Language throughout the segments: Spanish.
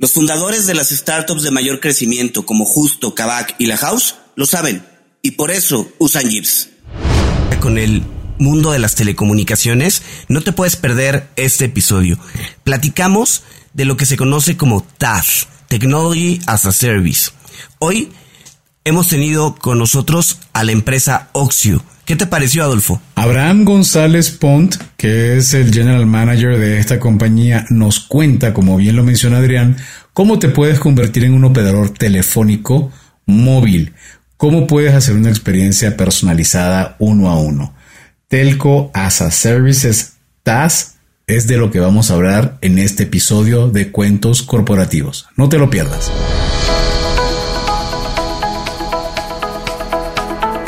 Los fundadores de las startups de mayor crecimiento como Justo, Kavak y La House lo saben y por eso usan Jeeps. Con el mundo de las telecomunicaciones, no te puedes perder este episodio. Platicamos de lo que se conoce como TAS, Technology as a Service. Hoy hemos tenido con nosotros a la empresa Oxio ¿Qué te pareció, Adolfo? Abraham González Pont, que es el general manager de esta compañía, nos cuenta, como bien lo menciona Adrián, cómo te puedes convertir en un operador telefónico móvil, cómo puedes hacer una experiencia personalizada uno a uno. Telco as a Services TAS es de lo que vamos a hablar en este episodio de Cuentos Corporativos. No te lo pierdas.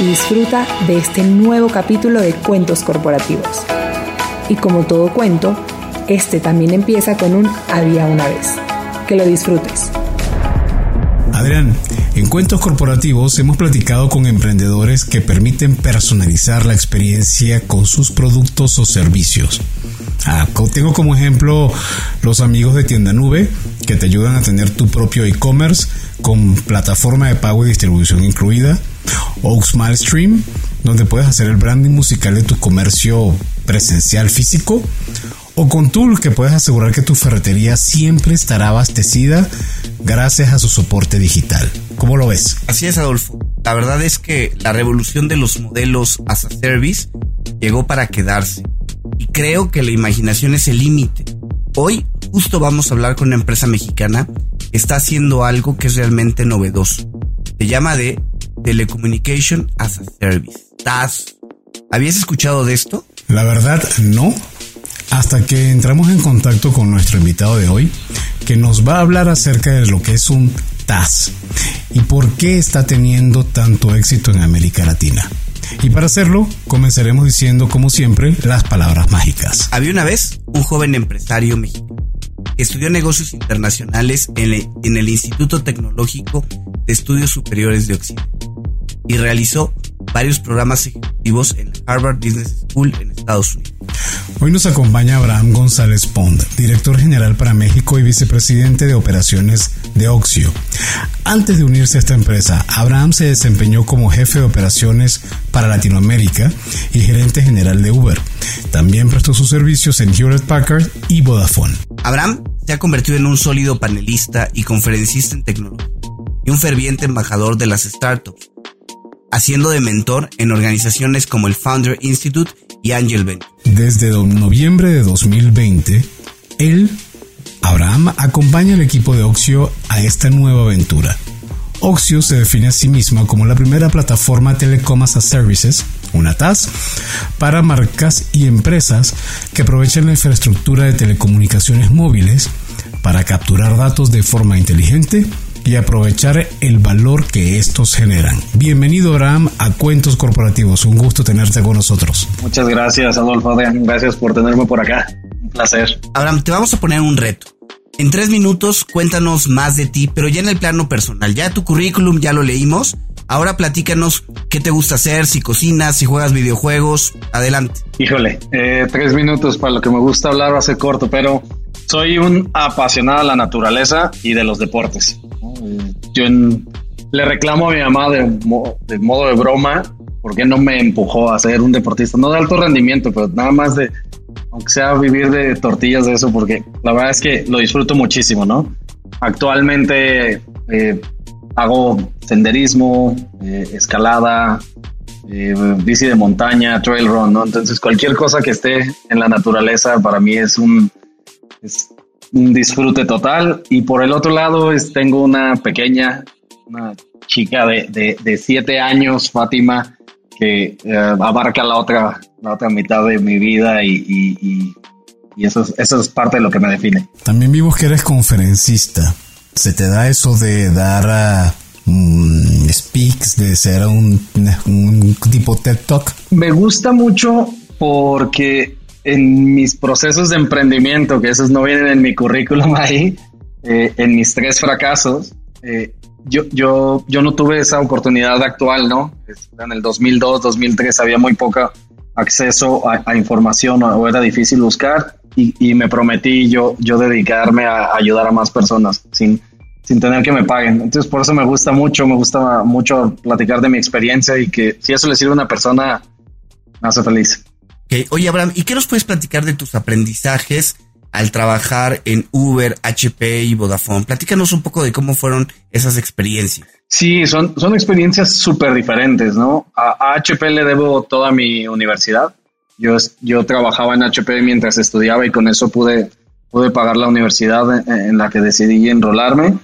y disfruta de este nuevo capítulo de Cuentos Corporativos. Y como todo cuento, este también empieza con un había una vez. Que lo disfrutes. Adrián, en Cuentos Corporativos hemos platicado con emprendedores que permiten personalizar la experiencia con sus productos o servicios. Ah, tengo como ejemplo los amigos de Tienda Nube que te ayudan a tener tu propio e-commerce con plataforma de pago y distribución incluida o Stream, donde puedes hacer el branding musical de tu comercio presencial físico, o con Tool, que puedes asegurar que tu ferretería siempre estará abastecida gracias a su soporte digital. ¿Cómo lo ves? Así es, Adolfo. La verdad es que la revolución de los modelos as a service llegó para quedarse. Y creo que la imaginación es el límite. Hoy justo vamos a hablar con una empresa mexicana que está haciendo algo que es realmente novedoso. Se llama de Telecommunication as a Service. TAS. ¿Habías escuchado de esto? La verdad, no. Hasta que entramos en contacto con nuestro invitado de hoy, que nos va a hablar acerca de lo que es un TAS y por qué está teniendo tanto éxito en América Latina. Y para hacerlo, comenzaremos diciendo, como siempre, las palabras mágicas. Había una vez un joven empresario mexicano que estudió negocios internacionales en el, en el Instituto Tecnológico de Estudios Superiores de Occidente y realizó varios programas ejecutivos en Harvard Business School en Estados Unidos. Hoy nos acompaña Abraham González Pond, director general para México y vicepresidente de operaciones de Oxio. Antes de unirse a esta empresa, Abraham se desempeñó como jefe de operaciones para Latinoamérica y gerente general de Uber. También prestó sus servicios en Hewlett Packard y Vodafone. Abraham se ha convertido en un sólido panelista y conferencista en tecnología y un ferviente embajador de las startups haciendo de mentor en organizaciones como el Founder Institute y Angel Venture. Desde noviembre de 2020, él, Abraham, acompaña al equipo de Oxio a esta nueva aventura. Oxio se define a sí misma como la primera plataforma Telecom as a Services, una TAS, para marcas y empresas que aprovechan la infraestructura de telecomunicaciones móviles para capturar datos de forma inteligente y aprovechar el valor que estos generan. Bienvenido, Abraham, a Cuentos Corporativos. Un gusto tenerte con nosotros. Muchas gracias, Adolfo. Gracias por tenerme por acá. Un placer. Abraham, te vamos a poner un reto. En tres minutos, cuéntanos más de ti, pero ya en el plano personal. Ya tu currículum ya lo leímos. Ahora platícanos qué te gusta hacer, si cocinas, si juegas videojuegos. Adelante. Híjole, eh, tres minutos para lo que me gusta hablar va a ser corto, pero soy un apasionado de la naturaleza y de los deportes. Yo le reclamo a mi mamá de, de modo de broma porque no me empujó a ser un deportista, no de alto rendimiento, pero nada más de, aunque sea vivir de tortillas de eso, porque la verdad es que lo disfruto muchísimo, ¿no? Actualmente eh, hago senderismo, eh, escalada, eh, bici de montaña, trail run, ¿no? Entonces cualquier cosa que esté en la naturaleza para mí es un, es un disfrute total. Y por el otro lado, es, tengo una pequeña, una chica de, de, siete años, Fátima, que eh, abarca la otra, la otra mitad de mi vida y, y, eso, es, eso es parte de lo que me define. También vimos que eres conferencista. ¿Se te da eso de dar a mm, speaks, de ser un, un tipo TED Talk? Me gusta mucho porque en mis procesos de emprendimiento, que esos no vienen en mi currículum ahí, eh, en mis tres fracasos, eh, yo, yo, yo no tuve esa oportunidad actual, ¿no? En el 2002, 2003 había muy poco acceso a, información o era difícil buscar y, me prometí yo, yo dedicarme a ayudar a más personas sin, sin tener que me paguen. Entonces por eso me gusta mucho, me gusta mucho platicar de mi experiencia y que si eso le sirve a una persona, me hace feliz. Oye, Abraham, ¿y qué nos puedes platicar de tus aprendizajes al trabajar en Uber, HP y Vodafone? Platícanos un poco de cómo fueron esas experiencias. Sí, son, son experiencias súper diferentes, ¿no? A, HP le debo toda mi universidad. Yo, yo trabajaba en HP mientras estudiaba y con eso pude, pude pagar la universidad en, la que decidí enrolarme.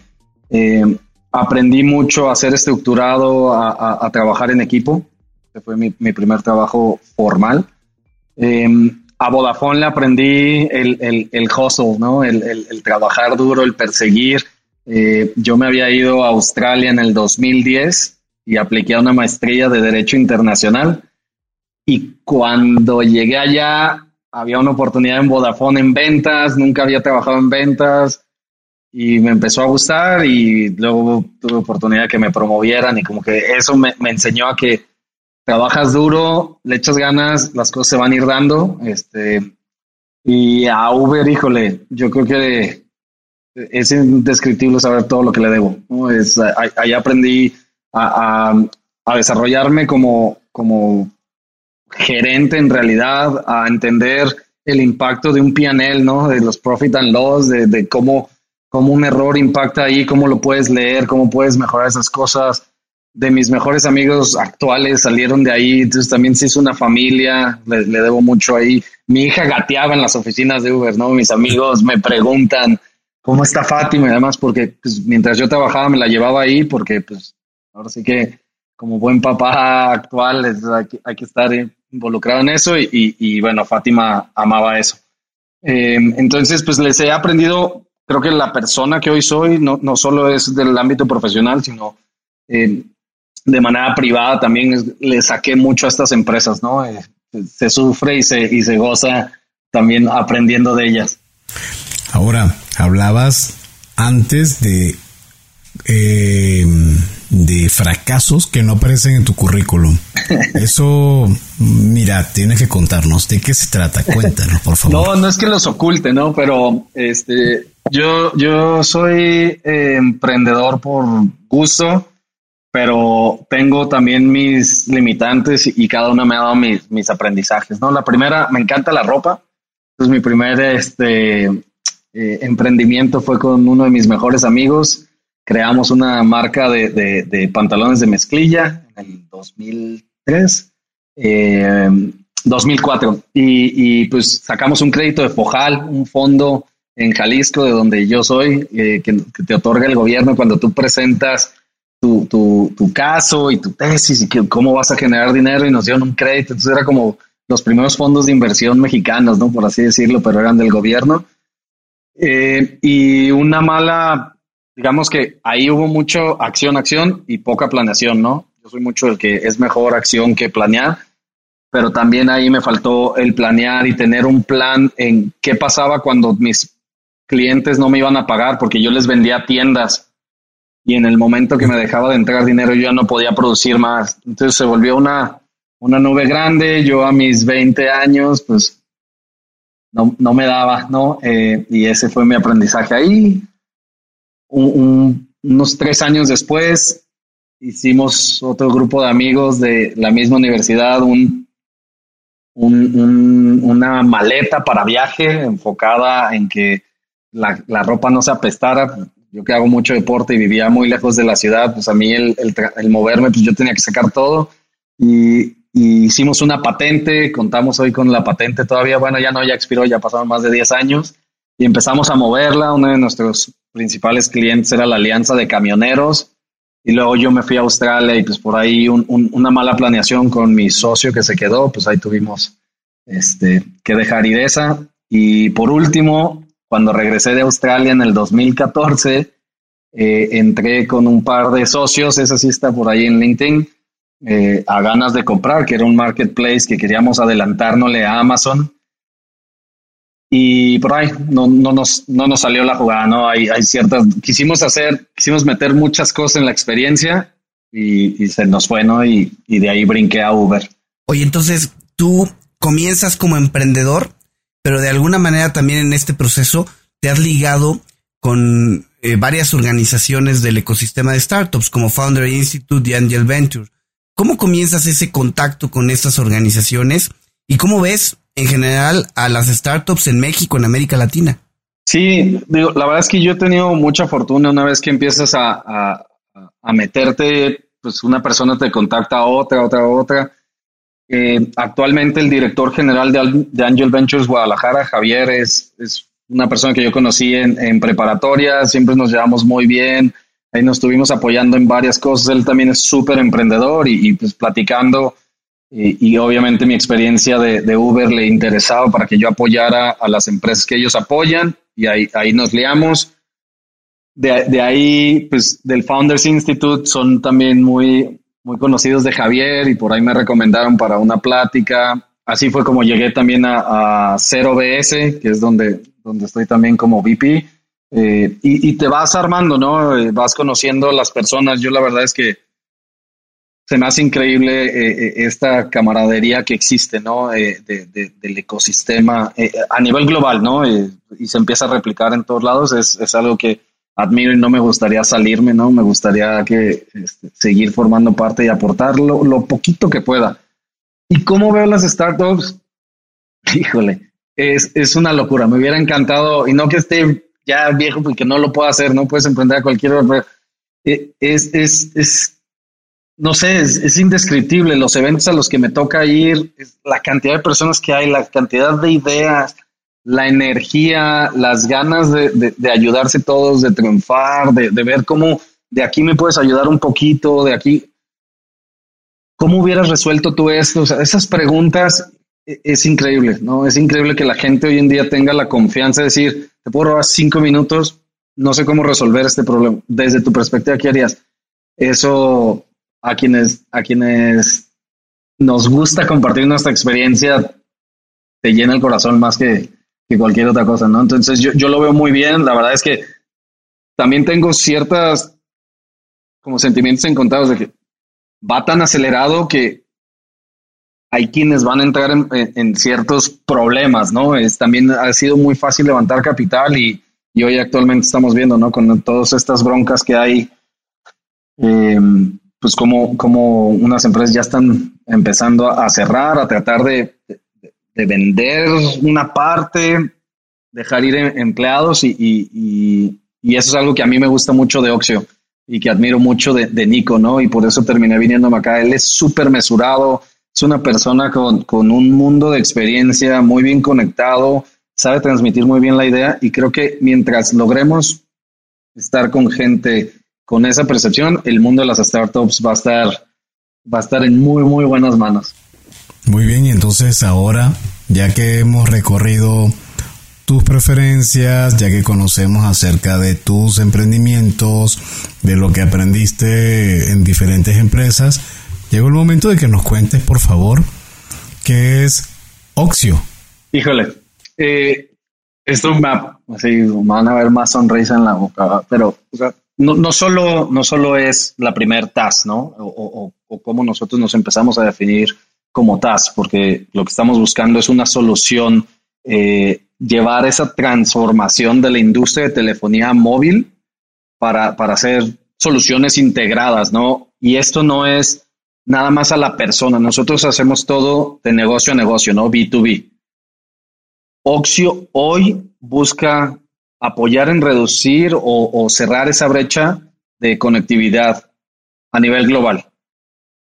Eh, aprendí mucho a ser estructurado, a, trabajar en equipo. Este fue mi primer trabajo formal. Em, a Vodafone le aprendí el, el, el hustle, ¿no? El, el, trabajar duro, el perseguir. Eh, yo me había ido a Australia en el 2010 y apliqué a una maestría de Derecho Internacional. Y cuando llegué allá, había una oportunidad en Vodafone en ventas, nunca había trabajado en ventas y me empezó a gustar y luego tuve oportunidad que me promovieran y como que eso me, me enseñó a que trabajas duro, le echas ganas, las cosas se van a ir dando. Este, y a Uber, híjole, yo creo que es indescriptible saber todo lo que le debo. Es, ahí, aprendí a, a, desarrollarme como, como gerente en realidad, a entender el impacto de un PNL, ¿no? De los profit and loss, de, de cómo, cómo un error impacta ahí, cómo lo puedes leer, cómo puedes mejorar esas cosas de mis mejores amigos actuales salieron de ahí, entonces también se hizo una familia, le, debo mucho ahí. Mi hija gateaba en las oficinas de Uber, ¿no? Mis amigos me preguntan cómo está Fátima y además porque pues, mientras yo trabajaba me la llevaba ahí porque pues ahora sí que como buen papá actual hay, que, estar involucrado en eso y, bueno, Fátima amaba eso. Em, entonces pues les he aprendido, creo que la persona que hoy soy no, no solo es del ámbito profesional, sino... Eh, de manera privada también le saqué mucho a estas empresas, ¿no? Eh, se sufre y se, y se goza también aprendiendo de ellas. Ahora, hablabas antes de, eh, de fracasos que no aparecen en tu currículum. Eso, mira, tienes que contarnos de qué se trata. Cuéntanos, por favor. No, no es que los oculte, ¿no? Pero este, yo, yo soy eh, emprendedor por gusto pero tengo también mis limitantes y cada una me ha dado mis, mis aprendizajes, ¿no? La primera, me encanta la ropa. Entonces, mi primer este, eh, emprendimiento fue con uno de mis mejores amigos. Creamos una marca de, pantalones de mezclilla en el 2003, 2004. Eh, y, y, pues sacamos un crédito de Fojal, un fondo en Jalisco, de donde yo soy, eh, que te otorga el gobierno cuando tú presentas tu, tu, tu caso y tu tesis y que, cómo vas a generar dinero y nos dieron un crédito. Entonces era como los primeros fondos de inversión mexicanos, ¿no? Por así decirlo, pero eran del gobierno. Eh, y una mala, digamos que ahí hubo mucho acción, acción y poca planeación, ¿no? Yo soy mucho el que es mejor acción que planear, pero también ahí me faltó el planear y tener un plan en qué pasaba cuando mis clientes no me iban a pagar porque yo les vendía tiendas y en el momento que me dejaba de entregar dinero yo ya no podía producir más. Entonces se volvió una, una nube grande, yo a mis 20 años pues no, no me daba, ¿no? Eh, y ese fue mi aprendizaje ahí. unos tres años después hicimos otro grupo de amigos de la misma universidad, un, un, una maleta para viaje enfocada en que la, la, ropa no se apestara. Yo que hago mucho deporte y vivía muy lejos de la ciudad, pues a mí el, el, moverme, pues yo tenía que sacar todo. Y, hicimos una patente, contamos hoy con la patente todavía, bueno, ya no, ya expiró, ya pasaron más de 10 años. Y empezamos a moverla. Uno de nuestros principales clientes era la Alianza de Camioneros. Y luego yo me fui a Australia y pues por ahí un, un, una mala planeación con mi socio que se quedó, pues ahí tuvimos este, que dejar ir esa. Y por último, cuando regresé de Australia en el 2014, eh, entré con un par de socios, esa sí está por ahí en LinkedIn, eh, a ganas de comprar, que era un marketplace que queríamos adelantárnosle a Amazon. Y por ahí no, no, nos, no nos salió la jugada, ¿no? Hay, hay ciertas, quisimos hacer, quisimos meter muchas cosas en la experiencia y, se nos fue, ¿no? Y, y de ahí brinqué a Uber. Oye, entonces tú comienzas como emprendedor pero de alguna manera también en este proceso te has ligado con eh, varias organizaciones del ecosistema de startups como Founder Institute y Angel Venture. ¿Cómo comienzas ese contacto con estas organizaciones y cómo ves en general a las startups en México, en América Latina? Sí, digo, la verdad es que yo he tenido mucha fortuna una vez que empiezas a, a, a meterte, pues una persona te contacta a otra, otra, otra eh, actualmente el director general de, Angel Ventures Guadalajara, Javier, es, es una persona que yo conocí en, en, preparatoria, siempre nos llevamos muy bien, ahí nos estuvimos apoyando en varias cosas, él también es súper emprendedor y, pues platicando y, y, obviamente mi experiencia de, de, Uber le interesaba para que yo apoyara a las empresas que ellos apoyan y ahí, ahí nos liamos. De, de ahí, pues del Founders Institute son también muy, muy conocidos de Javier y por ahí me recomendaron para una plática. Así fue como llegué también a, a 0BS, que es donde, donde estoy también como VP. Eh, y, y, te vas armando, ¿no? Eh, vas conociendo las personas. Yo la verdad es que se me hace increíble eh, esta camaradería que existe, ¿no? De, de, del ecosistema a nivel global, ¿no? y se empieza a replicar en todos lados. Es, es algo que admiro y no me gustaría salirme, ¿no? Me gustaría que este, seguir formando parte y aportar lo, poquito que pueda. ¿Y cómo veo las startups? Híjole, es, es una locura. Me hubiera encantado, y no que esté ya viejo porque no lo puedo hacer, no puedes emprender a cualquier hora, eh, es, es, es, no sé, es, indescriptible los eventos a los que me toca ir, la cantidad de personas que hay, la cantidad de ideas, la energía, las ganas de, de, ayudarse todos, de triunfar, de, de, ver cómo de aquí me puedes ayudar un poquito, de aquí. ¿Cómo hubieras resuelto tú esto? Esas preguntas e, es increíble, ¿no? Es increíble que la gente hoy en día tenga la confianza de decir, te puedo robar cinco minutos, no sé cómo resolver este problema. Desde tu perspectiva, ¿qué harías? Eso a quienes, a quienes nos gusta compartir nuestra experiencia, te llena el corazón más que, que cualquier otra cosa, ¿no? Entonces yo, yo lo veo muy bien, la verdad es que también tengo ciertas como sentimientos encontrados de que va tan acelerado que hay quienes van a entrar en, ciertos problemas, ¿no? Es, también ha sido muy fácil levantar capital y, y hoy actualmente estamos viendo, ¿no? Con todas estas broncas que hay, eh, pues como, como unas empresas ya están empezando a cerrar, a tratar de, de de vender una parte, dejar ir empleados y, y, y, eso es algo que a mí me gusta mucho de Oxio y que admiro mucho de, de Nico, ¿no? Y por eso terminé viniéndome acá. Él es súper mesurado, es una persona con, con un mundo de experiencia muy bien conectado, sabe transmitir muy bien la idea y creo que mientras logremos estar con gente con esa percepción, el mundo de las startups va a estar, va a estar en muy, muy buenas manos. Muy bien, y entonces ahora, ya que hemos recorrido tus preferencias, ya que conocemos acerca de tus emprendimientos, de lo que aprendiste en diferentes empresas, llegó el momento de que nos cuentes, por favor, qué es Oxio. Híjole, eh, esto me, van a ver más sonrisa en la boca, pero no, no, solo, no solo es la primer TAS, ¿no? O, o, cómo nosotros nos empezamos a definir como TAS, porque lo que estamos buscando es una solución, eh, llevar esa transformación de la industria de telefonía móvil para, para hacer soluciones integradas, ¿no? Y esto no es nada más a la persona, nosotros hacemos todo de negocio a negocio, ¿no? B2B. Oxio hoy busca apoyar en reducir o, cerrar esa brecha de conectividad a nivel global.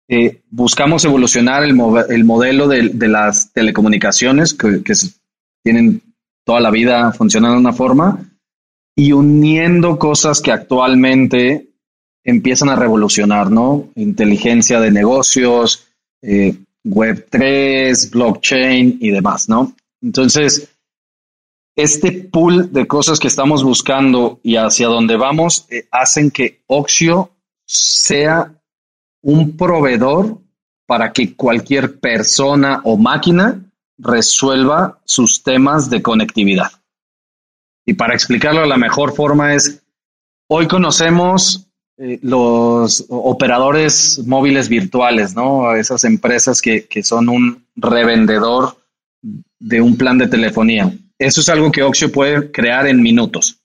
Eh, buscamos evolucionar el, modelo de, las telecomunicaciones que, tienen toda la vida funcionando de una forma y uniendo cosas que actualmente empiezan a revolucionar, ¿no? Inteligencia de negocios, eh, Web 3, blockchain y demás, ¿no? Entonces, este pool de cosas que estamos buscando y hacia dónde vamos eh, hacen que Oxio sea un proveedor para que cualquier persona o máquina resuelva sus temas de conectividad. Y para explicarlo la mejor forma es, hoy conocemos eh, los operadores móviles virtuales, ¿no? Esas empresas que, que son un revendedor de un plan de telefonía. Eso es algo que Oxio puede crear en minutos.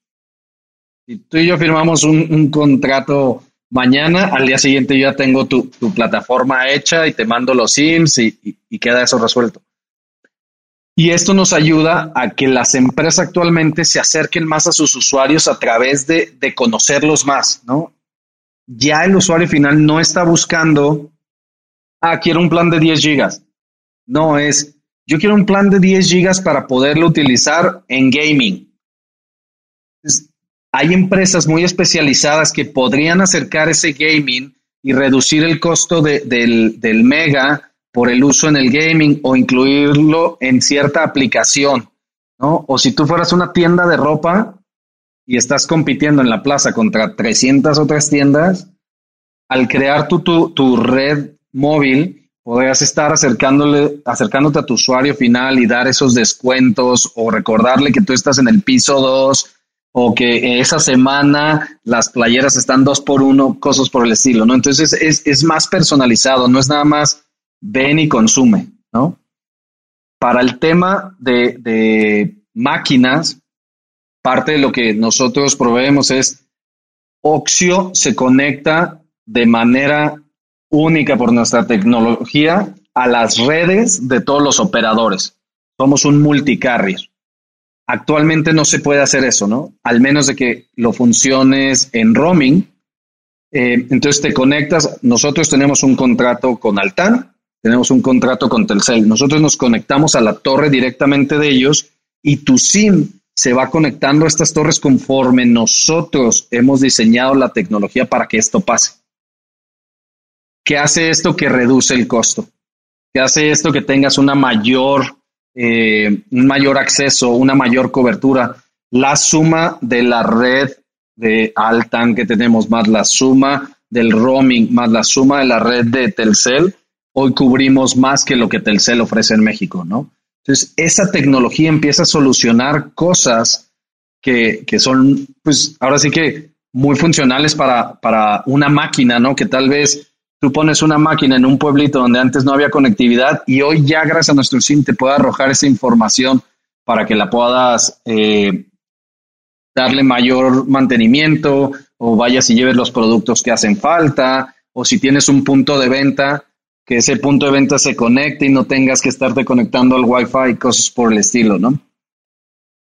Si tú y yo firmamos un, contrato mañana, al día siguiente ya tengo tu, plataforma hecha y te mando los SIMs y, queda eso resuelto. Y esto nos ayuda a que las empresas actualmente se acerquen más a sus usuarios a través de, de conocerlos más, ¿no? Ya el usuario final no está buscando, ah, quiero un plan de 10 gigas. No, es, yo quiero un plan de 10 gigas para poderlo utilizar en gaming. Hay empresas muy especializadas que podrían acercar ese gaming y reducir el costo del, mega por el uso en el gaming o incluirlo en cierta aplicación, ¿no? O si tú fueras una tienda de ropa y estás compitiendo en la plaza contra 300 otras tiendas, al crear tu, tu, tu red móvil, podrías estar acercándole, acercándote a tu usuario final y dar esos descuentos o recordarle que tú estás en el piso 2 o que esa semana las playeras están dos por uno, cosas por el estilo, ¿no? Entonces es, es más personalizado, no es nada más ven y consume, ¿no? Para el tema de, de máquinas, parte de lo que nosotros proveemos es Oxio se conecta de manera única por nuestra tecnología a las redes de todos los operadores. Somos un multicarrier. Actualmente no se puede hacer eso, ¿no? Al menos de que lo funciones en roaming. Eh, entonces te conectas. Nosotros tenemos un contrato con Altan, tenemos un contrato con Telcel. Nosotros nos conectamos a la torre directamente de ellos y tu SIM se va conectando a estas torres conforme nosotros hemos diseñado la tecnología para que esto pase. ¿Qué hace esto que reduce el costo? ¿Qué hace esto que tengas una mayor, eh, un mayor acceso, una mayor cobertura? La suma de la red de Altan que tenemos, más la suma del roaming, más la suma de la red de Telcel, hoy cubrimos más que lo que Telcel ofrece en México, ¿no? Entonces, esa tecnología empieza a solucionar cosas que, que son, pues, ahora sí que muy funcionales para, para una máquina, ¿no? Que tal vez tú pones una máquina en un pueblito donde antes no había conectividad y hoy ya gracias a nuestro SIM te puede arrojar esa información para que la puedas eh, darle mayor mantenimiento o vayas y lleves los productos que hacen falta o si tienes un punto de venta que ese punto de venta se conecte y no tengas que estarte conectando al Wi-Fi y cosas por el estilo, ¿no?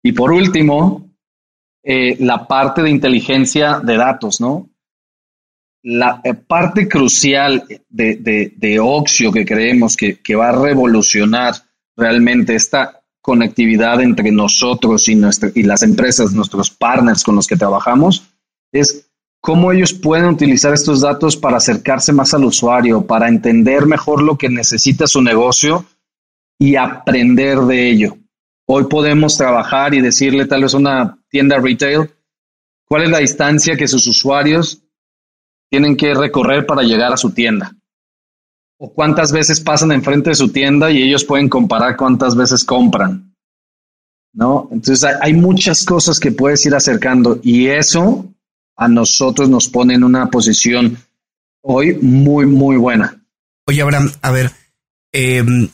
Y por último, eh, la parte de inteligencia de datos, ¿no? La parte crucial de, de, Oxio que creemos que, va a revolucionar realmente esta conectividad entre nosotros y, y las empresas, nuestros partners con los que trabajamos, es cómo ellos pueden utilizar estos datos para acercarse más al usuario, para entender mejor lo que necesita su negocio y aprender de ello. Hoy podemos trabajar y decirle tal vez a una tienda retail cuál es la distancia que sus usuarios tienen que recorrer para llegar a su tienda. O cuántas veces pasan enfrente de su tienda y ellos pueden comparar cuántas veces compran. ¿No? Entonces hay, muchas cosas que puedes ir acercando y eso a nosotros nos pone en una posición hoy muy, muy buena. Oye, Abraham, a ver, em,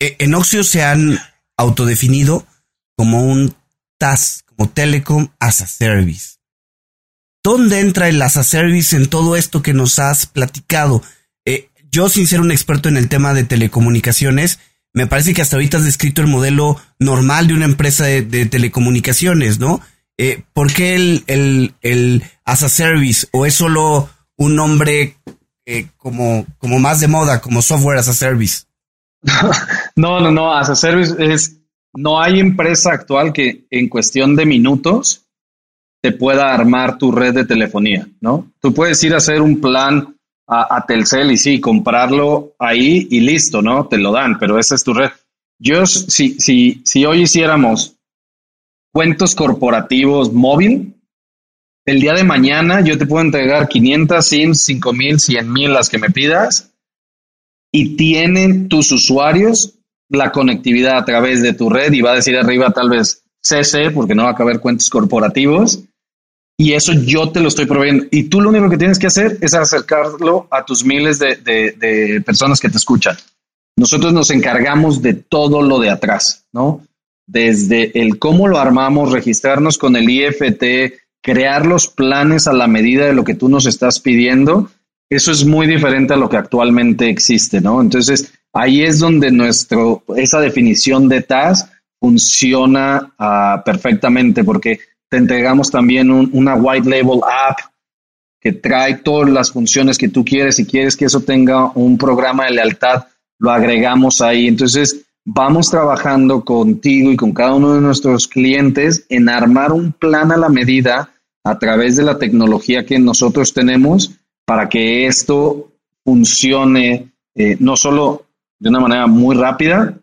e, en Oxio se han autodefinido como un TAS, como Telecom as a Service. ¿Dónde entra el as a Service en todo esto que nos has platicado? Eh, yo, sin ser un experto en el tema de telecomunicaciones, me parece que hasta ahorita has descrito el modelo normal de una empresa de, telecomunicaciones, ¿no? Eh, ¿Por qué el, el, el, as a service? ¿O es solo un nombre eh, como, como más de moda, como software as a service? no, no, no, as a service es, no hay empresa actual que en cuestión de minutos te pueda armar tu red de telefonía, ¿no? Tú puedes ir a hacer un plan a, Telcel y sí, comprarlo ahí y listo, ¿no? Te lo dan, pero esa es tu red. Yo, si, si, si hoy hiciéramos cuentos corporativos móvil, el día de mañana yo te puedo entregar 500, 100, 5000, 100 mil, las que me pidas, y tienen tus usuarios la conectividad a través de tu red y va a decir arriba tal vez CC porque no va a caber cuentos corporativos y eso yo te lo estoy proveyendo. Y tú lo único que tienes que hacer es acercarlo a tus miles de, personas que te escuchan. Nosotros nos encargamos de todo lo de atrás, ¿no? Desde el cómo lo armamos, registrarnos con el IFT, crear los planes a la medida de lo que tú nos estás pidiendo, eso es muy diferente a lo que actualmente existe, ¿no? Entonces, ahí es donde nuestro, esa definición de TAS funciona ah, perfectamente, porque te entregamos también una white label app que trae todas las funciones que tú quieres. Si quieres que eso tenga un programa de lealtad, lo agregamos ahí. Entonces, vamos trabajando contigo y con cada uno de nuestros clientes en armar un plan a la medida a través de la tecnología que nosotros tenemos para que esto funcione eh, no solo de una manera muy rápida,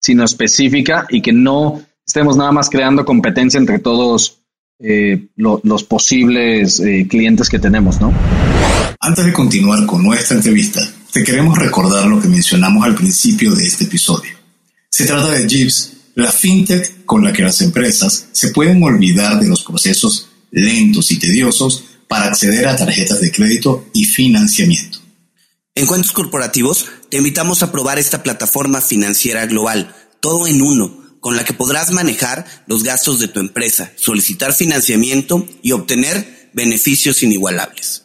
sino específica y que no estemos nada más creando competencia entre todos eh, los posibles eh, clientes que tenemos, ¿no? Antes de continuar con nuestra entrevista, te queremos recordar lo que mencionamos al principio de este episodio. Se trata de Jeeves, la fintech con la que las empresas se pueden olvidar de los procesos lentos y tediosos para acceder a tarjetas de crédito y financiamiento. En Cuentos Corporativos te invitamos a probar esta plataforma financiera global, todo en uno con la que podrás manejar los gastos de tu empresa, solicitar financiamiento y obtener beneficios inigualables.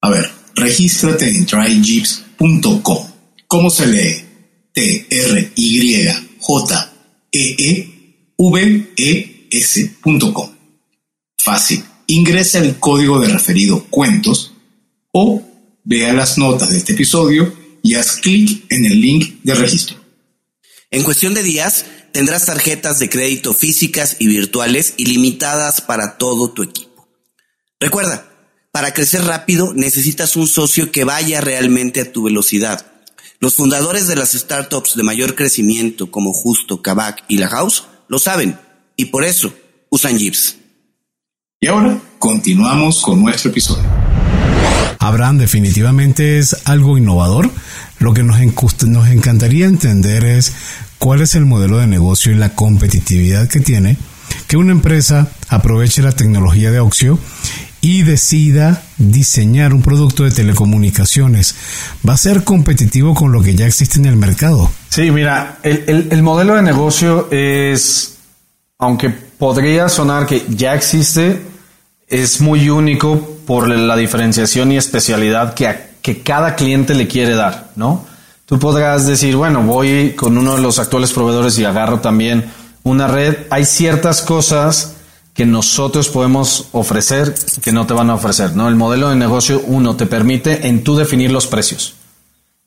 A ver, regístrate en tryjeeps.com. ¿Cómo se lee? T-R-Y-J-E-E-V-E-S.com. Fácil. Ingresa el código de referido cuentos o vea las notas de este episodio y haz clic en el link de registro. En cuestión de días, tendrás tarjetas de crédito físicas y virtuales ilimitadas para todo tu equipo. Recuerda, para crecer rápido necesitas un socio que vaya realmente a tu velocidad. Los fundadores de las startups de mayor crecimiento como Justo, Kavak y La House lo saben y por eso usan Jeeps. Y ahora continuamos con nuestro episodio. Abraham definitivamente es algo innovador. Lo que nos, nos encantaría entender es cuál es el modelo de negocio y la competitividad que tiene que una empresa aproveche la tecnología de Oxio y decida diseñar un producto de telecomunicaciones. ¿Va a ser competitivo con lo que ya existe en el mercado? Sí, mira, el, modelo de negocio es, aunque podría sonar que ya existe, es muy único por la diferenciación y especialidad que, que cada cliente le quiere dar, ¿no? Tú podrás decir, bueno, voy con uno de los actuales proveedores y agarro también una red. Hay ciertas cosas que nosotros podemos ofrecer que no te van a ofrecer, ¿no? El modelo de negocio, uno, te permite en tú definir los precios.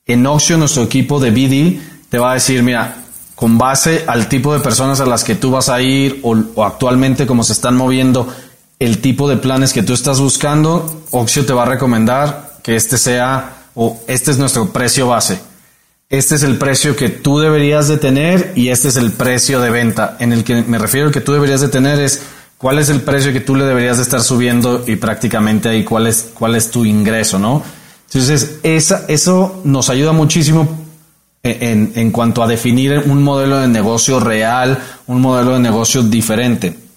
En Oxio, nuestro equipo de BD te va a decir, mira, con base al tipo de personas a las que tú vas a ir o, o actualmente como se están moviendo el tipo de planes que tú estás buscando, Oxio te va a recomendar que este sea o este es nuestro precio base. Este es el precio que tú deberías de tener y este es el precio de venta. En el que me refiero que tú deberías de tener es cuál es el precio que tú le deberías de estar subiendo y prácticamente ahí cuál es, cuál es tu ingreso, ¿no? Entonces, esa, eso nos ayuda muchísimo en, en cuanto a definir un modelo de negocio real, un modelo de negocio diferente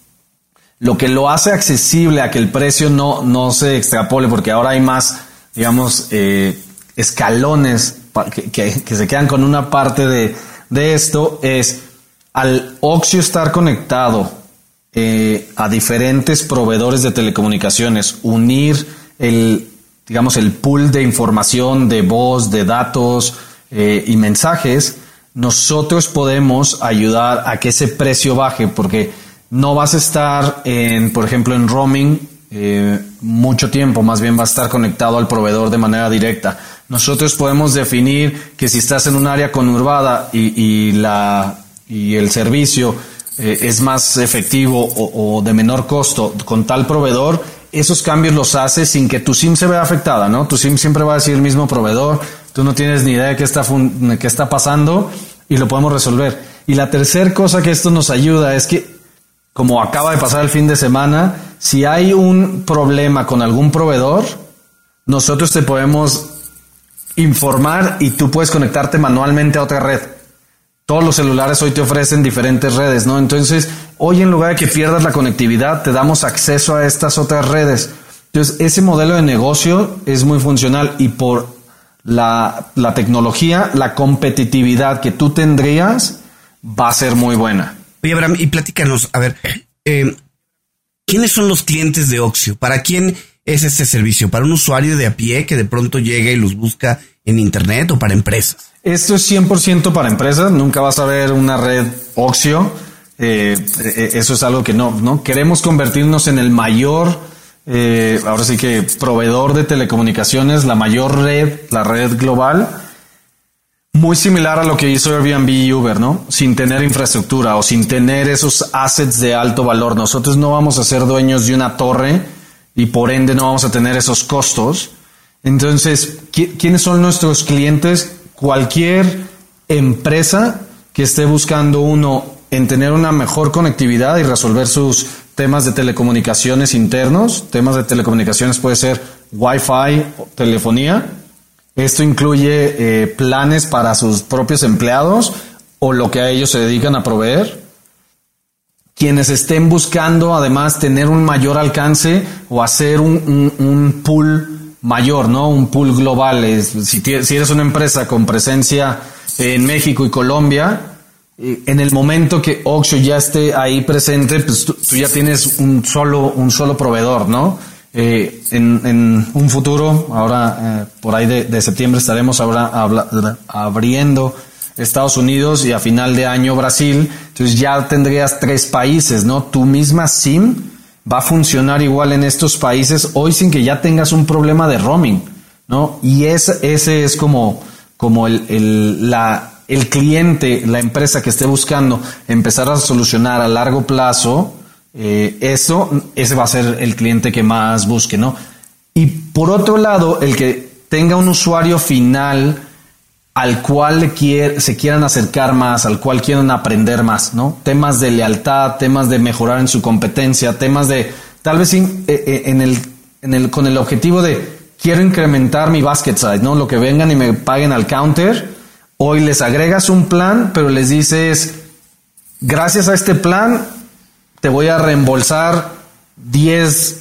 lo que lo hace accesible a que el precio no, no se extrapole, porque ahora hay más, digamos, eh, escalones que, se quedan con una parte de, esto, es al Oxio estar conectado eh, a diferentes proveedores de telecomunicaciones, unir el, digamos, el pool de información, de voz, de datos eh, y mensajes, nosotros podemos ayudar a que ese precio baje, porque no vas a estar en, por ejemplo, en roaming eh, mucho tiempo, más bien va a estar conectado al proveedor de manera directa. Nosotros podemos definir que si estás en un área conurbada y, la, y el servicio eh, es más efectivo o, de menor costo con tal proveedor, esos cambios los haces sin que tu SIM se vea afectada, ¿no? Tu SIM siempre va a decir el mismo proveedor, tú no tienes ni idea de qué está, qué está pasando y lo podemos resolver. Y la tercera cosa que esto nos ayuda es que como acaba de pasar el fin de semana, si hay un problema con algún proveedor, nosotros te podemos informar y tú puedes conectarte manualmente a otra red. Todos los celulares hoy te ofrecen diferentes redes, ¿no? Entonces, hoy en lugar de que pierdas la conectividad, te damos acceso a estas otras redes. Entonces, ese modelo de negocio es muy funcional y por la, la tecnología, la competitividad que tú tendrías va a ser muy buena. Oye, Abraham, y platícanos, a ver, eh, ¿quiénes son los clientes de Oxio? ¿Para quién es este servicio? ¿Para un usuario de a pie que de pronto llega y los busca en Internet o para empresas? Esto es 100% para empresas, nunca vas a ver una red Oxio. Eh, eh, eso es algo que no, ¿no? Queremos convertirnos en el mayor, ahora sí que proveedor de telecomunicaciones, la mayor red, la red global muy similar a lo que hizo Airbnb y Uber, ¿no? Sin tener infraestructura o sin tener esos assets de alto valor. Nosotros no vamos a ser dueños de una torre y por ende no vamos a tener esos costos. Entonces, ¿quiénes son nuestros clientes? Cualquier empresa que esté buscando uno en tener una mejor conectividad y resolver sus temas de telecomunicaciones internos. Temas de telecomunicaciones puede ser Wi-Fi, telefonía esto incluye eh, planes para sus propios empleados o lo que a ellos se dedican a proveer. Quienes estén buscando además tener un mayor alcance o hacer un, pool mayor, ¿no? Un pool global. si, eres una empresa con presencia en México y Colombia, eh, en el momento que Oxio ya esté ahí presente, pues tú, tú ya tienes un solo, un solo proveedor, ¿no? Eh, en, un futuro, ahora eh, por ahí de, septiembre estaremos ahora abriendo Estados Unidos y a final de año Brasil. Entonces ya tendrías tres países, ¿no? Tu misma SIM va a funcionar igual en estos países hoy sin que ya tengas un problema de roaming, ¿no? Y ese, es como, como el, el, la, el cliente, la empresa que esté buscando empezar a solucionar a largo plazo eh, eso, ese va a ser el cliente que más busque, ¿no? Y por otro lado, el que tenga un usuario final al cual se quieran acercar más, al cual quieran aprender más, ¿no? Temas de lealtad, temas de mejorar en su competencia, temas de, tal vez eh, eh, en el, en el, con el objetivo de, quiero incrementar mi basket size, ¿no? Lo que vengan y me paguen al counter, hoy les agregas un plan, pero les dices, gracias a este plan, te voy a reembolsar 10,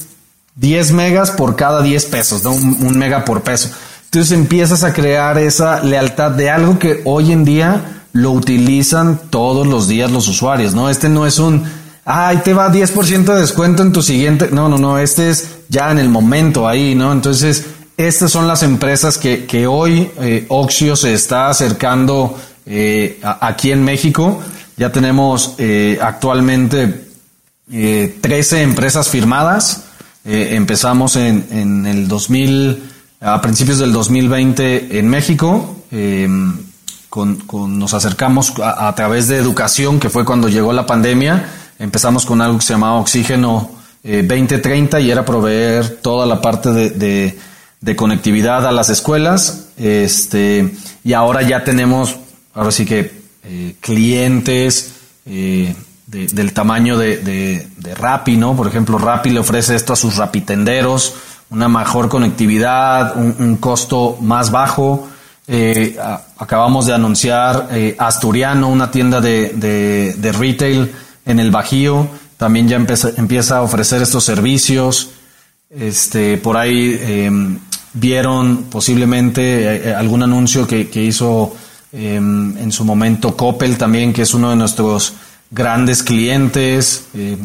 10 megas por cada 10 pesos, ¿no? un, mega por peso. Entonces empiezas a crear esa lealtad de algo que hoy en día lo utilizan todos los días los usuarios, ¿no? Este no es un, ay, te va 10% de descuento en tu siguiente, no, no, no, este es ya en el momento ahí, ¿no? Entonces, estas son las empresas que, que hoy eh, Oxio se está acercando eh, aquí en México. Ya tenemos eh, actualmente eh, 13 empresas firmadas. Eh, empezamos en, en, el 2000, a principios del 2020 en México. Em, con, con, nos acercamos a, través de educación, que fue cuando llegó la pandemia. Empezamos con algo que se llamaba Oxígeno 2030 y era proveer toda la parte de, de, conectividad a las escuelas. Este, y ahora ya tenemos, ahora sí que clientes del tamaño de, de, Rappi, ¿no? Por ejemplo, Rappi le ofrece esto a sus rapitenderos, una mejor conectividad, un, costo más bajo. Eh, acabamos de anunciar eh, Asturiano, una tienda de, de, retail en el Bajío, también ya empieza, empieza a ofrecer estos servicios. Este, por ahí em, vieron posiblemente eh, algún anuncio que, que hizo em, en su momento Coppel también, que es uno de nuestros grandes clientes. Eh,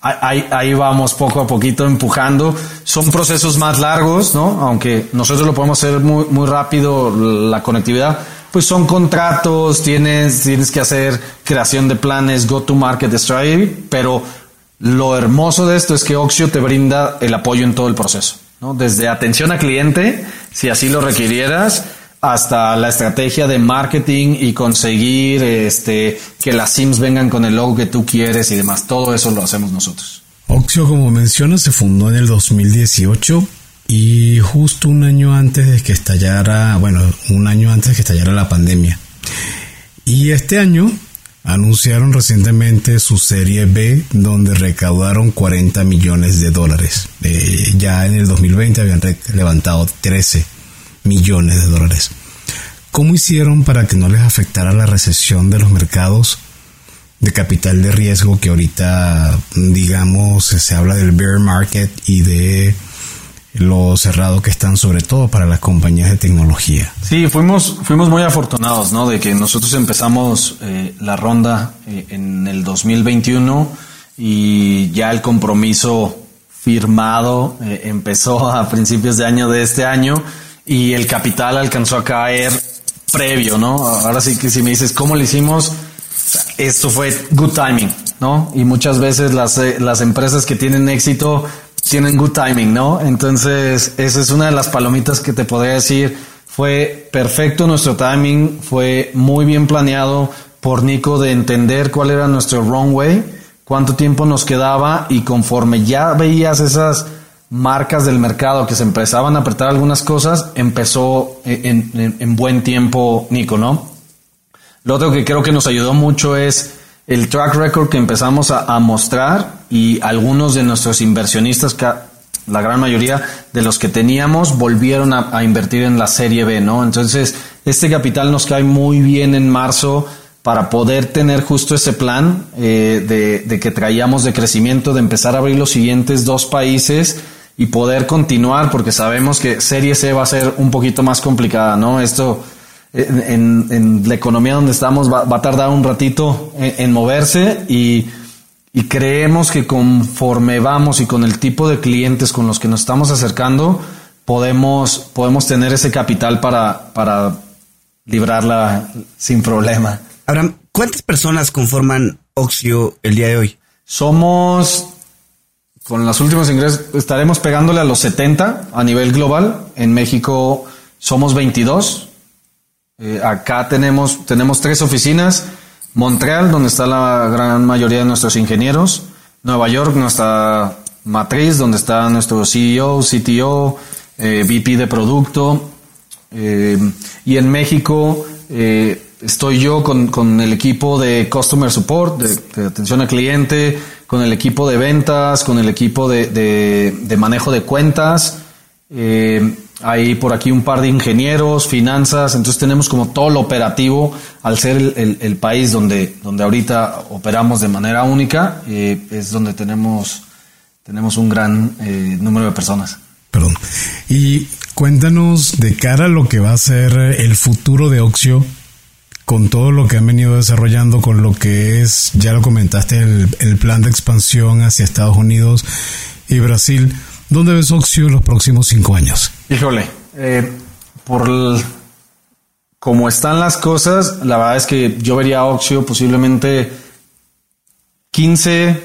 ahí, ahí, vamos poco a poquito empujando. Son procesos más largos, ¿no? Aunque nosotros lo podemos hacer muy, muy rápido, la conectividad. Pues son contratos, tienes, tienes que hacer creación de planes, go to market strategy, pero lo hermoso de esto es que Oxio te brinda el apoyo en todo el proceso, ¿no? Desde atención a cliente, si así lo requirieras, hasta la estrategia de marketing y conseguir este, que las Sims vengan con el logo que tú quieres y demás. Todo eso lo hacemos nosotros. Oxio, como mencionas, se fundó en el 2018 y justo un año antes de que estallara, bueno, un año antes de que estallara la pandemia. Y este año anunciaron recientemente su serie B donde recaudaron 40 millones de dólares. Eh, ya en el 2020 habían levantado 13 millones de dólares. ¿Cómo hicieron para que no les afectara la recesión de los mercados de capital de riesgo que ahorita, digamos, se habla del bear market y de lo cerrado que están sobre todo para las compañías de tecnología? Sí, fuimos, fuimos muy afortunados, ¿no? De que nosotros empezamos eh, la ronda eh, en el 2021 y ya el compromiso firmado eh, empezó a principios de año de este año y el capital alcanzó a caer previo, ¿no? Ahora sí que si me dices cómo lo hicimos, esto fue good timing, ¿no? Y muchas veces las, eh, las empresas que tienen éxito tienen good timing, ¿no? Entonces, esa es una de las palomitas que te podría decir. Fue perfecto nuestro timing, fue muy bien planeado por Nico de entender cuál era nuestro wrong way, cuánto tiempo nos quedaba y conforme ya veías esas marcas del mercado que se empezaban a apretar algunas cosas, empezó en, buen tiempo Nico, ¿no? Lo otro que creo que nos ayudó mucho es el track record que empezamos a, mostrar y algunos de nuestros inversionistas, que la gran mayoría de los que teníamos, volvieron a, invertir en la serie B, ¿no? Entonces, este capital nos cae muy bien en marzo para poder tener justo ese plan eh, de que traíamos de crecimiento, de empezar a abrir los siguientes dos países y poder continuar, porque sabemos que Serie C va a ser un poquito más complicada, ¿no? Esto en, la economía donde estamos va, a tardar un ratito en, moverse y, creemos que conforme vamos y con el tipo de clientes con los que nos estamos acercando, podemos, podemos tener ese capital para, para librarla sin problema. Ahora, ¿cuántas personas conforman Oxio el día de hoy? Somos con los últimos ingresos estaremos pegándole a los 70 a nivel global. En México somos 22. Eh, acá tenemos, tenemos tres oficinas. Montreal, donde está la gran mayoría de nuestros ingenieros. Nueva York, nuestra matriz, donde está nuestro CEO, CTO, eh, VP de producto. Eh, y en México estoy yo con, el equipo de Customer Support, de atención al cliente, con el equipo de ventas, con el equipo de, manejo de cuentas. Eh, hay por aquí un par de ingenieros, finanzas, entonces tenemos como todo lo operativo al ser el, país donde, donde ahorita operamos de manera única, eh, es donde tenemos, tenemos un gran eh, número de personas. Perdón. Y cuéntanos de cara a lo que va a ser el futuro de Oxio con todo lo que han venido desarrollando, con lo que es, ya lo comentaste, el, plan de expansión hacia Estados Unidos y Brasil, ¿dónde ves Oxio en los próximos cinco años? Híjole, eh, por como están las cosas, la verdad es que yo vería Oxio posiblemente 15,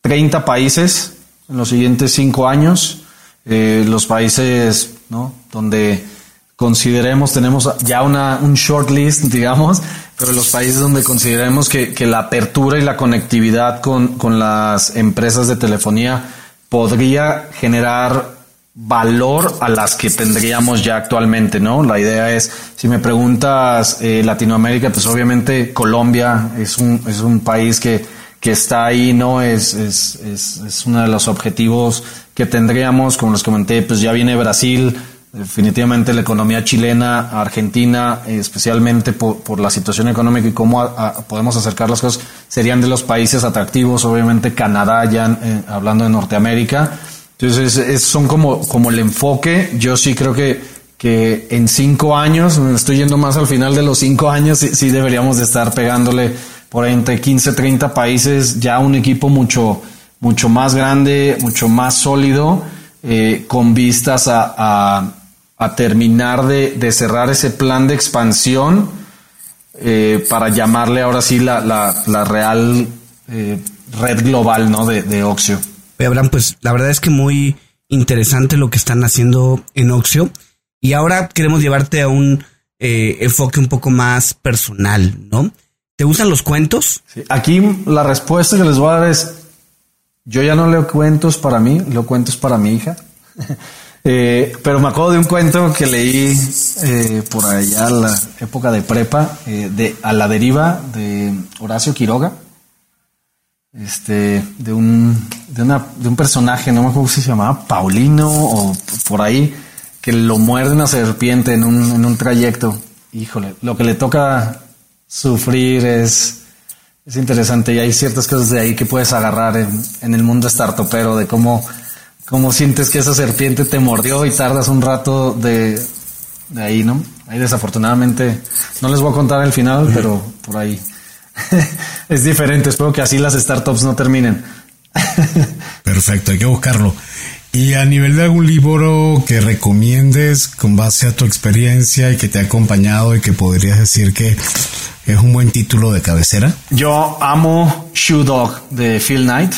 30 países en los siguientes cinco años. Eh, los países ¿no? donde consideremos, tenemos ya una, un short list, digamos, pero los países donde consideremos que, que la apertura y la conectividad con, con las empresas de telefonía podría generar valor a las que tendríamos ya actualmente, ¿no? La idea es, si me preguntas eh, Latinoamérica, pues obviamente Colombia es un, es un país que, que está ahí, ¿no? Es, es, es, es uno de los objetivos que tendríamos, como les comenté, pues ya viene Brasil, definitivamente la economía chilena, Argentina, especialmente por, por la situación económica y cómo podemos acercar las cosas, serían de los países atractivos, obviamente Canadá, ya eh, hablando de Norteamérica. Entonces, son como, como el enfoque. Yo sí creo que, que en cinco años, estoy yendo más al final de los cinco años, sí, sí deberíamos de estar pegándole por entre 15, 30 países, ya un equipo mucho, mucho más grande, mucho más sólido, eh, con vistas a, terminar de, de, cerrar ese plan de expansión eh, para llamarle ahora sí la, la, la real eh, red global ¿no? de, de Oxio. Abraham, pues la verdad es que muy interesante lo que están haciendo en Oxio. Y ahora queremos llevarte a un enfoque un poco más personal, ¿no? ¿Te gustan los cuentos? Aquí la respuesta que les voy a dar es, yo ya no leo cuentos para mí, leo cuentos para mi hija. Eh, pero me acuerdo de un cuento que leí eh, por allá en la época de prepa, eh, de A la deriva, de Horacio Quiroga. Este, de un, de, una, de un personaje, no me acuerdo si se llamaba Paulino o por ahí, que lo muerde una serpiente en un, en un trayecto. Híjole, lo que le toca sufrir es, es interesante y hay ciertas cosas de ahí que puedes agarrar en, en el mundo startupero, de cómo, cómo sientes que esa serpiente te mordió y tardas un rato de, de ahí, ¿no? Ahí desafortunadamente, no les voy a contar el final, pero por ahí es diferente. Espero que así las startups no terminen. Perfecto, hay que buscarlo. Y a nivel de algún libro que recomiendes con base a tu experiencia y que te ha acompañado y que podrías decir que es un buen título de cabecera. Yo amo Shoe Dog de Phil Knight,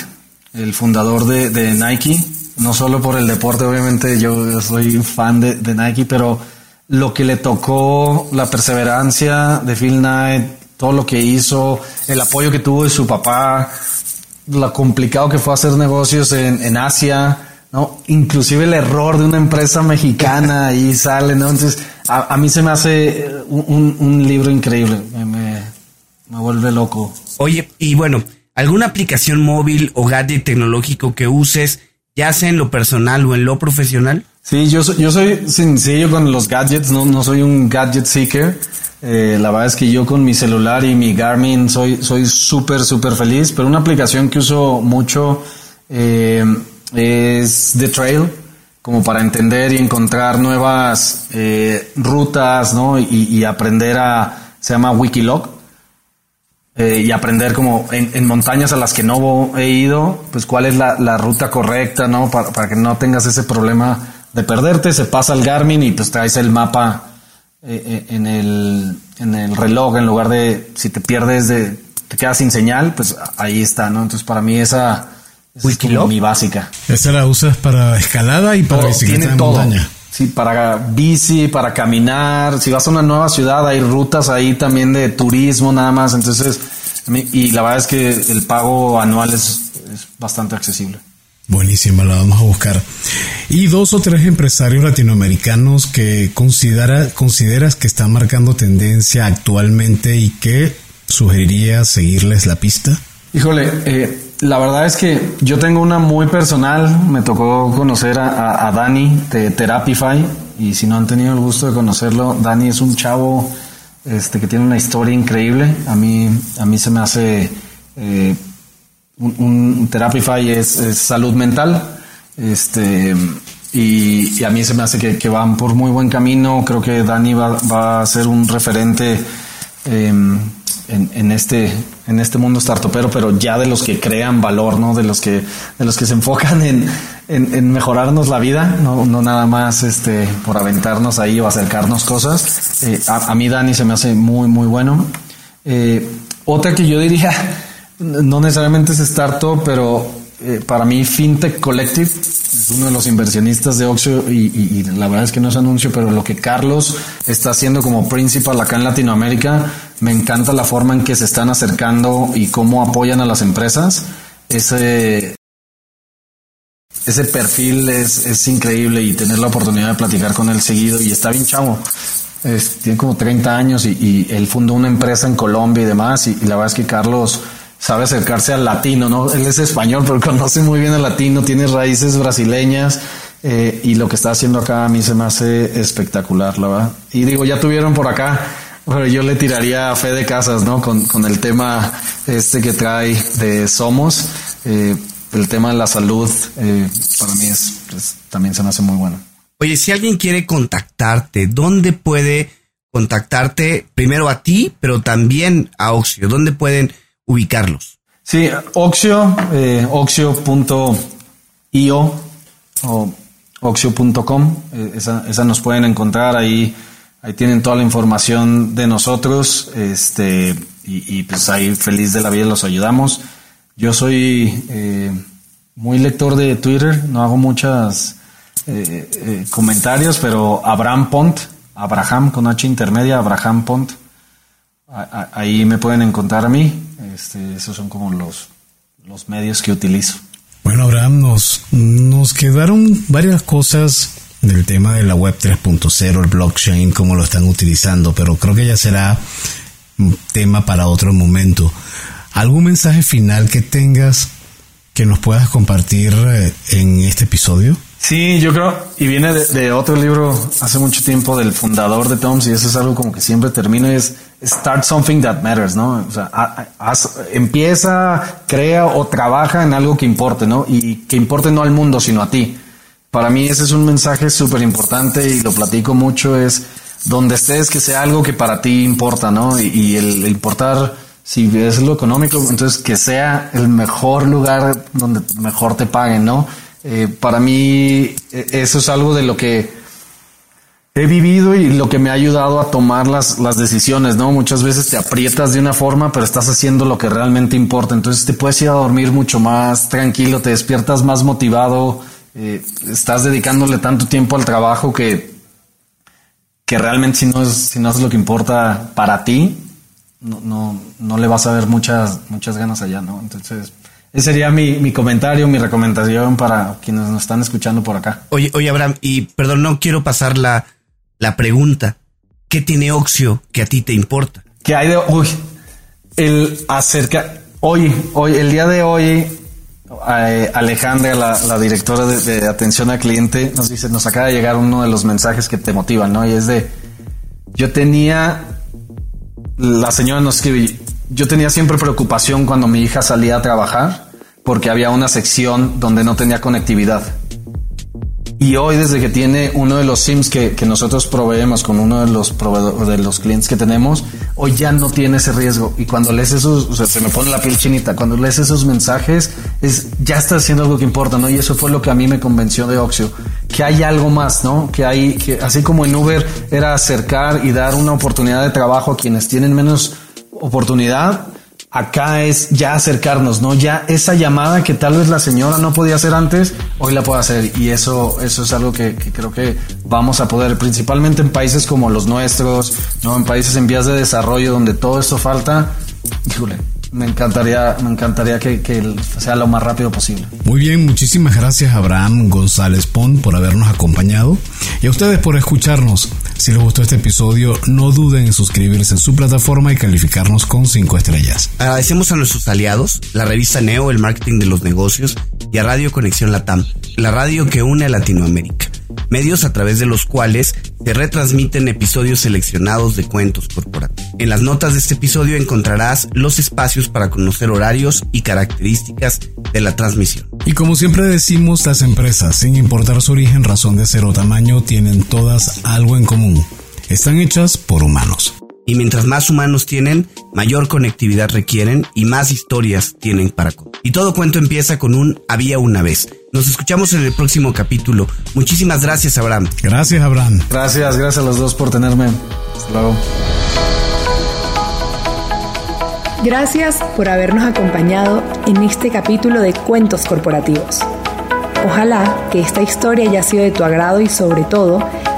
el fundador de, Nike. No solo por el deporte, obviamente yo soy fan de, de Nike, pero lo que le tocó, la perseverancia de Phil Knight, todo lo que hizo, el apoyo que tuvo de su papá, lo complicado que fue hacer negocios en, en Asia, ¿no? Inclusive el error de una empresa mexicana ahí sale, ¿no? Entonces, a, mí se me hace un, libro increíble, me, me, vuelve loco. Oye, y bueno, ¿alguna aplicación móvil o gadget tecnológico que uses, ya sea en lo personal o en lo profesional? Sí, yo, soy, yo soy sencillo con los gadgets, no, no soy un gadget seeker. Eh, la verdad es que yo con mi celular y mi Garmin soy soy súper, súper feliz, pero una aplicación que uso mucho eh, es The Trail, como para entender y encontrar nuevas eh, rutas, ¿no? Y, aprender a, se llama Wikilog, eh, y aprender como en, montañas a las que no he ido, pues cuál es la, ruta correcta, ¿no? Para, que no tengas ese problema de perderte, se pasa el Garmin y pues traes el mapa eh, en, el, en el reloj, en lugar de, si te pierdes de, te quedas sin señal, pues ahí está, ¿no? Entonces para mí esa Wikilog. mi básica. Esa la usas para escalada y para bicicleta montaña. Sí, para bici, para caminar. Si vas a una nueva ciudad, hay rutas ahí también de turismo nada más. Entonces, y la verdad es que el pago anual es, bastante accesible. Buenísima, la vamos a buscar. Y dos o tres empresarios latinoamericanos que considera, consideras que están marcando tendencia actualmente y que sugeriría seguirles la pista. Híjole, eh, la verdad es que yo tengo una muy personal. Me tocó conocer a, Dani de Therapify. Y si no han tenido el gusto de conocerlo, Dani es un chavo este, que tiene una historia increíble. A mí, a mí se me hace. Eh, un, Therapify es, salud mental. Este. Y, a mí se me hace que, van por muy buen camino. Creo que Dani va, va a ser un referente em, en, este, en este mundo startupero, pero ya de los que crean valor, ¿no? De los que, de los que se enfocan en, en, mejorarnos la vida, no, no, nada más este, por aventarnos ahí o acercarnos cosas. Eh, a, mí Dani se me hace muy, muy bueno. Eh, otra que yo diría, no necesariamente es startup, pero eh, para mí FinTech Collective es uno de los inversionistas de Oxio y, y, la verdad es que no es anuncio, pero lo que Carlos está haciendo como principal acá en Latinoamérica me encanta la forma en que se están acercando y cómo apoyan a las empresas. Ese, ese perfil es, es increíble y tener la oportunidad de platicar con él seguido y está bien chavo. tiene como 30 años y, él fundó una empresa en Colombia y demás y, la verdad es que Carlos sabe acercarse al latino, ¿no? Él es español, pero conoce muy bien el latino, tiene raíces brasileñas eh, y lo que está haciendo acá a mí se me hace espectacular, la verdad. Y digo, ya tuvieron por acá, pero yo le tiraría a fe de casas, ¿no? Con, con el tema este que trae de Somos. Eh, el tema de la salud eh, para mí es, también se me hace muy bueno. Oye, si alguien quiere contactarte, ¿dónde puede contactarte primero a ti, pero también a Oxio? ¿Dónde pueden ubicarlos? Sí, Oxio, eh, oxio.io o oxio.com, esa, esa nos pueden encontrar ahí. Ahí tienen toda la información de nosotros, este, y, pues ahí feliz de la vida los ayudamos. Yo soy eh, muy lector de Twitter, no hago muchos eh, eh, comentarios, pero Abraham Pont, Abraham con H intermedia, Abraham Pont, ahí me pueden encontrar a mí. Este, esos son como los, los medios que utilizo. Bueno, Abraham, nos, nos quedaron varias cosas del tema de la web 3.0, el blockchain, cómo lo están utilizando, pero creo que ya será tema para otro momento. ¿Algún mensaje final que tengas que nos puedas compartir eh, en este episodio? Sí, yo creo, y viene de, otro libro hace mucho tiempo del fundador de Toms, y eso es algo como que siempre termino, es start something that matters, ¿no? O sea, empieza, crea o trabaja en algo que importe, ¿no? Y que importe no al mundo, sino a ti. Para mí ese es un mensaje súper importante y lo platico mucho, es donde estés, que sea algo que para ti importa, ¿no? Y, el importar si es lo económico, entonces que sea el mejor lugar donde mejor te paguen, ¿no? Eh, para mí e, eso es algo de lo que he vivido y lo que me ha ayudado a tomar las, las decisiones, ¿no? Muchas veces te aprietas de una forma, pero estás haciendo lo que realmente importa, entonces te puedes ir a dormir mucho más tranquilo, te despiertas más motivado, eh, estás dedicándole tanto tiempo al trabajo que, que realmente si no, es, si no es lo que importa para ti, no, no, no le vas a ver muchas, muchas ganas allá, ¿no? Entonces, ese sería mi, mi, comentario, mi recomendación para quienes nos están escuchando por acá. Oye, oye, Abraham, y perdón, no quiero pasar la, la pregunta. ¿Qué tiene Oxio que a ti te importa? Que hay de, uy, el acerca, hoy, hoy, el día de hoy, eh, Alejandra, la, directora de, de, atención al cliente, nos dice, nos acaba de llegar uno de los mensajes que te motivan, ¿no? Y es de, yo tenía la señora nos escribe, yo tenía siempre preocupación cuando mi hija salía a trabajar porque había una sección donde no tenía conectividad. Y hoy, desde que tiene uno de los SIMs que, que nosotros proveemos con uno de los de los clientes que tenemos, hoy ya no tiene ese riesgo. Y cuando lees esos, se me pone la piel chinita, cuando lees esos mensajes, es, ya está haciendo algo que importa, ¿no? Y eso fue lo que a mí me convenció de Oxio, que hay algo más, ¿no? Que hay, que así como en Uber era acercar y dar una oportunidad de trabajo a quienes tienen menos oportunidad, acá es ya acercarnos, ¿no? Ya esa llamada que tal vez la señora no podía hacer antes, hoy la puede hacer. Y eso, eso es algo que, creo que vamos a poder, principalmente en países como los nuestros, ¿no? En países en vías de desarrollo donde todo esto falta, híjole, me encantaría, me encantaría que, que, sea lo más rápido posible. Muy bien, muchísimas gracias Abraham González Pon por habernos acompañado y a ustedes por escucharnos. Si les gustó este episodio, no duden en suscribirse en su plataforma y calificarnos con cinco estrellas. Agradecemos a nuestros aliados, la revista Neo, el marketing de los negocios y a Radio Conexión Latam, la radio que une a Latinoamérica medios a través de los cuales se retransmiten episodios seleccionados de cuentos corporativos. En las notas de este episodio encontrarás los espacios para conocer horarios y características de la transmisión. Y como siempre decimos, las empresas, sin importar su origen, razón de ser o tamaño, tienen todas algo en común. Están hechas por humanos. Y mientras más humanos tienen, mayor conectividad requieren y más historias tienen para contar. Y todo cuento empieza con un había una vez. Nos escuchamos en el próximo capítulo. Muchísimas gracias, Abraham. Gracias, Abraham. Gracias, gracias a los dos por tenerme. Hasta luego. Gracias por habernos acompañado en este capítulo de Cuentos Corporativos. Ojalá que esta historia haya sido de tu agrado y sobre todo